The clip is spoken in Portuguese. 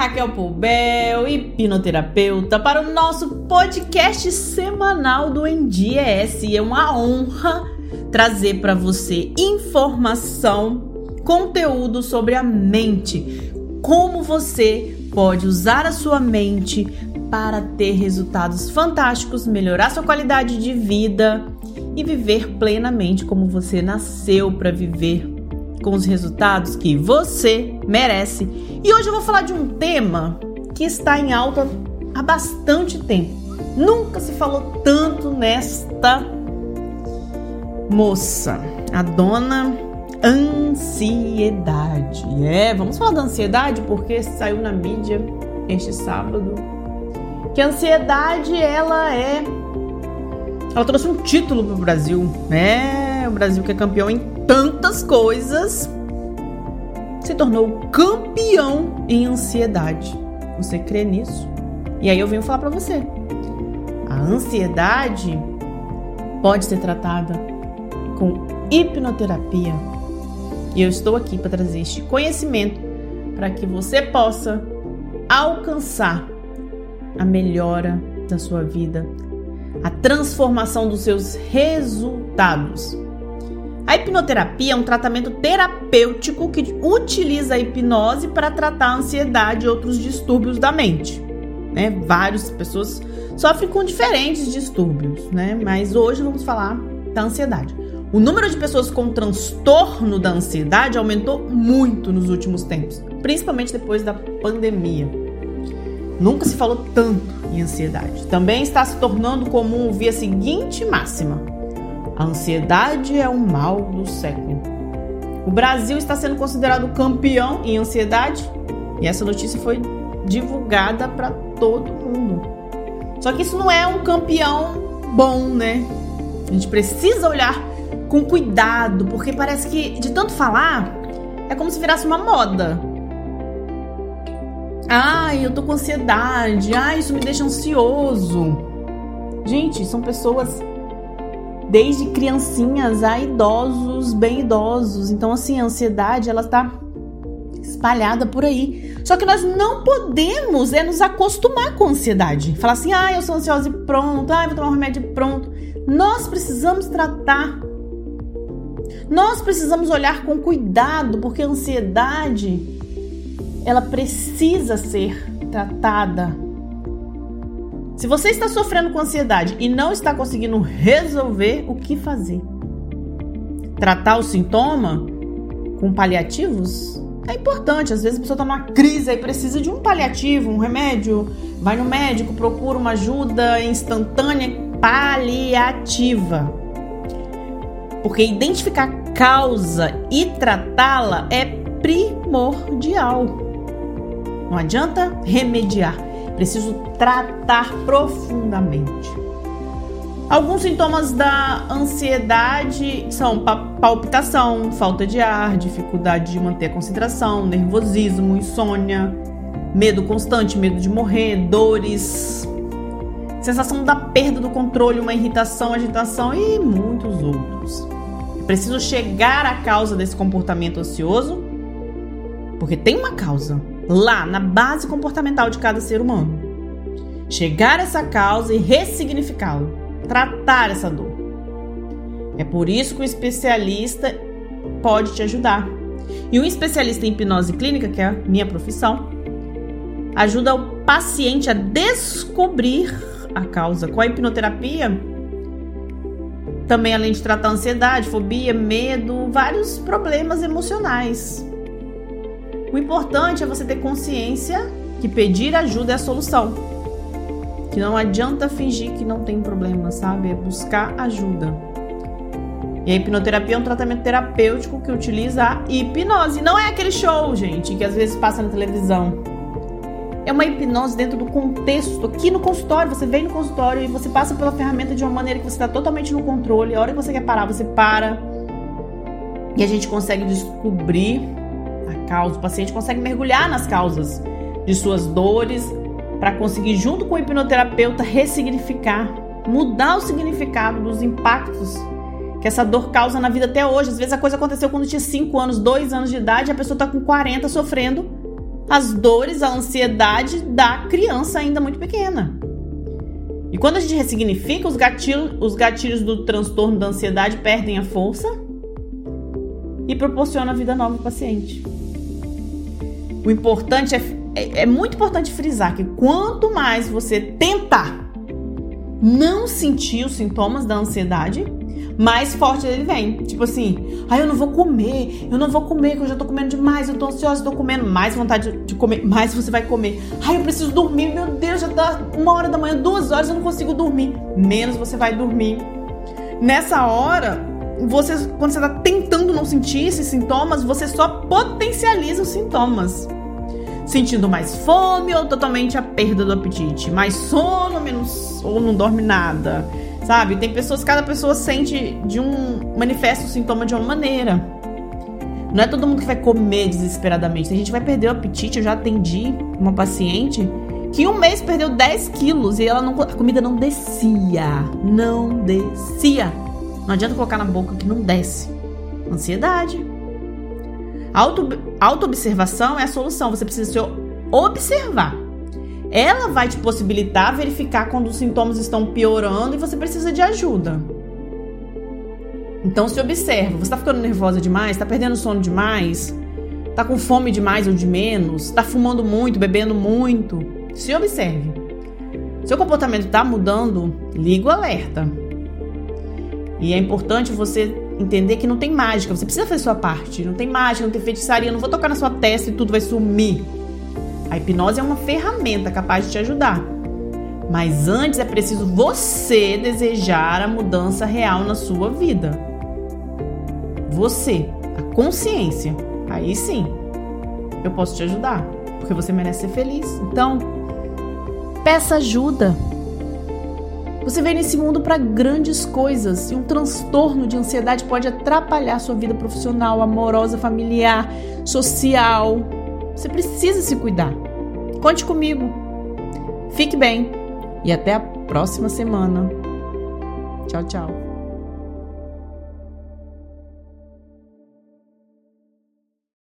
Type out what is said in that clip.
Raquel Poubel, hipnoterapeuta, para o nosso podcast semanal do NDS. E é uma honra trazer para você informação, conteúdo sobre a mente, como você pode usar a sua mente para ter resultados fantásticos, melhorar sua qualidade de vida e viver plenamente como você nasceu para viver com os resultados que você merece. E hoje eu vou falar de um tema que está em alta há bastante tempo. Nunca se falou tanto nesta moça, a dona ansiedade. É, vamos falar da ansiedade porque saiu na mídia este sábado que a ansiedade ela é ela trouxe um título para o Brasil, né? O Brasil que é campeão em tantas coisas, se tornou campeão em ansiedade. Você crê nisso? E aí eu venho falar para você. A ansiedade pode ser tratada com hipnoterapia. E eu estou aqui para trazer este conhecimento para que você possa alcançar a melhora da sua vida, a transformação dos seus resultados. A hipnoterapia é um tratamento terapêutico que utiliza a hipnose para tratar a ansiedade e outros distúrbios da mente. Né? Várias pessoas sofrem com diferentes distúrbios, né? mas hoje vamos falar da ansiedade. O número de pessoas com transtorno da ansiedade aumentou muito nos últimos tempos, principalmente depois da pandemia. Nunca se falou tanto em ansiedade. Também está se tornando comum ouvir a seguinte máxima: a ansiedade é o mal do século. O Brasil está sendo considerado campeão em ansiedade e essa notícia foi divulgada para todo mundo. Só que isso não é um campeão bom, né? A gente precisa olhar com cuidado, porque parece que de tanto falar é como se virasse uma moda. Ai, eu tô com ansiedade. Ai, isso me deixa ansioso. Gente, são pessoas desde criancinhas a idosos, bem idosos. Então, assim, a ansiedade, ela tá espalhada por aí. Só que nós não podemos é nos acostumar com a ansiedade. Falar assim, ah, eu sou ansiosa e pronto, ah, vou tomar um remédio e pronto. Nós precisamos tratar. Nós precisamos olhar com cuidado, porque a ansiedade ela precisa ser tratada se você está sofrendo com ansiedade e não está conseguindo resolver, o que fazer? Tratar o sintoma com paliativos? É importante, às vezes a pessoa está numa crise e precisa de um paliativo, um remédio, vai no médico, procura uma ajuda instantânea paliativa. Porque identificar a causa e tratá-la é primordial. Não adianta remediar Preciso tratar profundamente. Alguns sintomas da ansiedade são palpitação, falta de ar, dificuldade de manter a concentração, nervosismo, insônia, medo constante, medo de morrer, dores, sensação da perda do controle, uma irritação, agitação e muitos outros. preciso chegar à causa desse comportamento ansioso, porque tem uma causa lá na base comportamental de cada ser humano. Chegar a essa causa e ressignificá-lo, tratar essa dor. É por isso que o especialista pode te ajudar. E um especialista em hipnose clínica, que é a minha profissão, ajuda o paciente a descobrir a causa. Com a hipnoterapia, também além de tratar ansiedade, fobia, medo, vários problemas emocionais. O importante é você ter consciência que pedir ajuda é a solução. Que não adianta fingir que não tem problema, sabe? É buscar ajuda. E a hipnoterapia é um tratamento terapêutico que utiliza a hipnose. Não é aquele show, gente, que às vezes passa na televisão. É uma hipnose dentro do contexto. Aqui no consultório, você vem no consultório e você passa pela ferramenta de uma maneira que você está totalmente no controle. A hora que você quer parar, você para. E a gente consegue descobrir a causa. O paciente consegue mergulhar nas causas de suas dores para conseguir, junto com o hipnoterapeuta, ressignificar, mudar o significado dos impactos que essa dor causa na vida até hoje. Às vezes a coisa aconteceu quando tinha 5 anos, 2 anos de idade, a pessoa está com 40 sofrendo as dores, a ansiedade da criança ainda muito pequena. E quando a gente ressignifica, os gatilhos, os gatilhos do transtorno da ansiedade perdem a força e proporciona vida nova ao paciente. O importante é, é, é muito importante frisar que quanto mais você tentar não sentir os sintomas da ansiedade, mais forte ele vem. Tipo assim, ah, eu não vou comer, eu não vou comer, que eu já tô comendo demais, eu tô ansiosa, tô comendo, mais vontade de comer, mais você vai comer. Ai, eu preciso dormir, meu Deus, já tá uma hora da manhã, duas horas, eu não consigo dormir. Menos você vai dormir. Nessa hora, você, quando você tá tentando não sentir esses sintomas, você só potencializa os sintomas sentindo mais fome ou totalmente a perda do apetite, mais sono, menos ou não dorme nada, sabe? Tem pessoas, cada pessoa sente de um manifesta o sintoma de uma maneira. Não é todo mundo que vai comer desesperadamente. A gente vai perder o apetite. Eu já atendi uma paciente que um mês perdeu 10 quilos e ela não, a comida não descia. Não descia. Não adianta colocar na boca que não desce. Ansiedade. Auto, auto-observação é a solução. Você precisa se observar. Ela vai te possibilitar verificar quando os sintomas estão piorando e você precisa de ajuda. Então se observa. Você está ficando nervosa demais? Está perdendo sono demais? Está com fome demais ou de menos? Está fumando muito, bebendo muito? Se observe. Seu comportamento está mudando? Liga o alerta. E é importante você entender que não tem mágica. Você precisa fazer sua parte. Não tem mágica, não tem feitiçaria. Não vou tocar na sua testa e tudo vai sumir. A hipnose é uma ferramenta capaz de te ajudar. Mas antes é preciso você desejar a mudança real na sua vida. Você, a consciência. Aí sim, eu posso te ajudar. Porque você merece ser feliz. Então, peça ajuda. Você veio nesse mundo para grandes coisas e um transtorno de ansiedade pode atrapalhar sua vida profissional, amorosa, familiar, social. Você precisa se cuidar. Conte comigo. Fique bem e até a próxima semana. Tchau, tchau.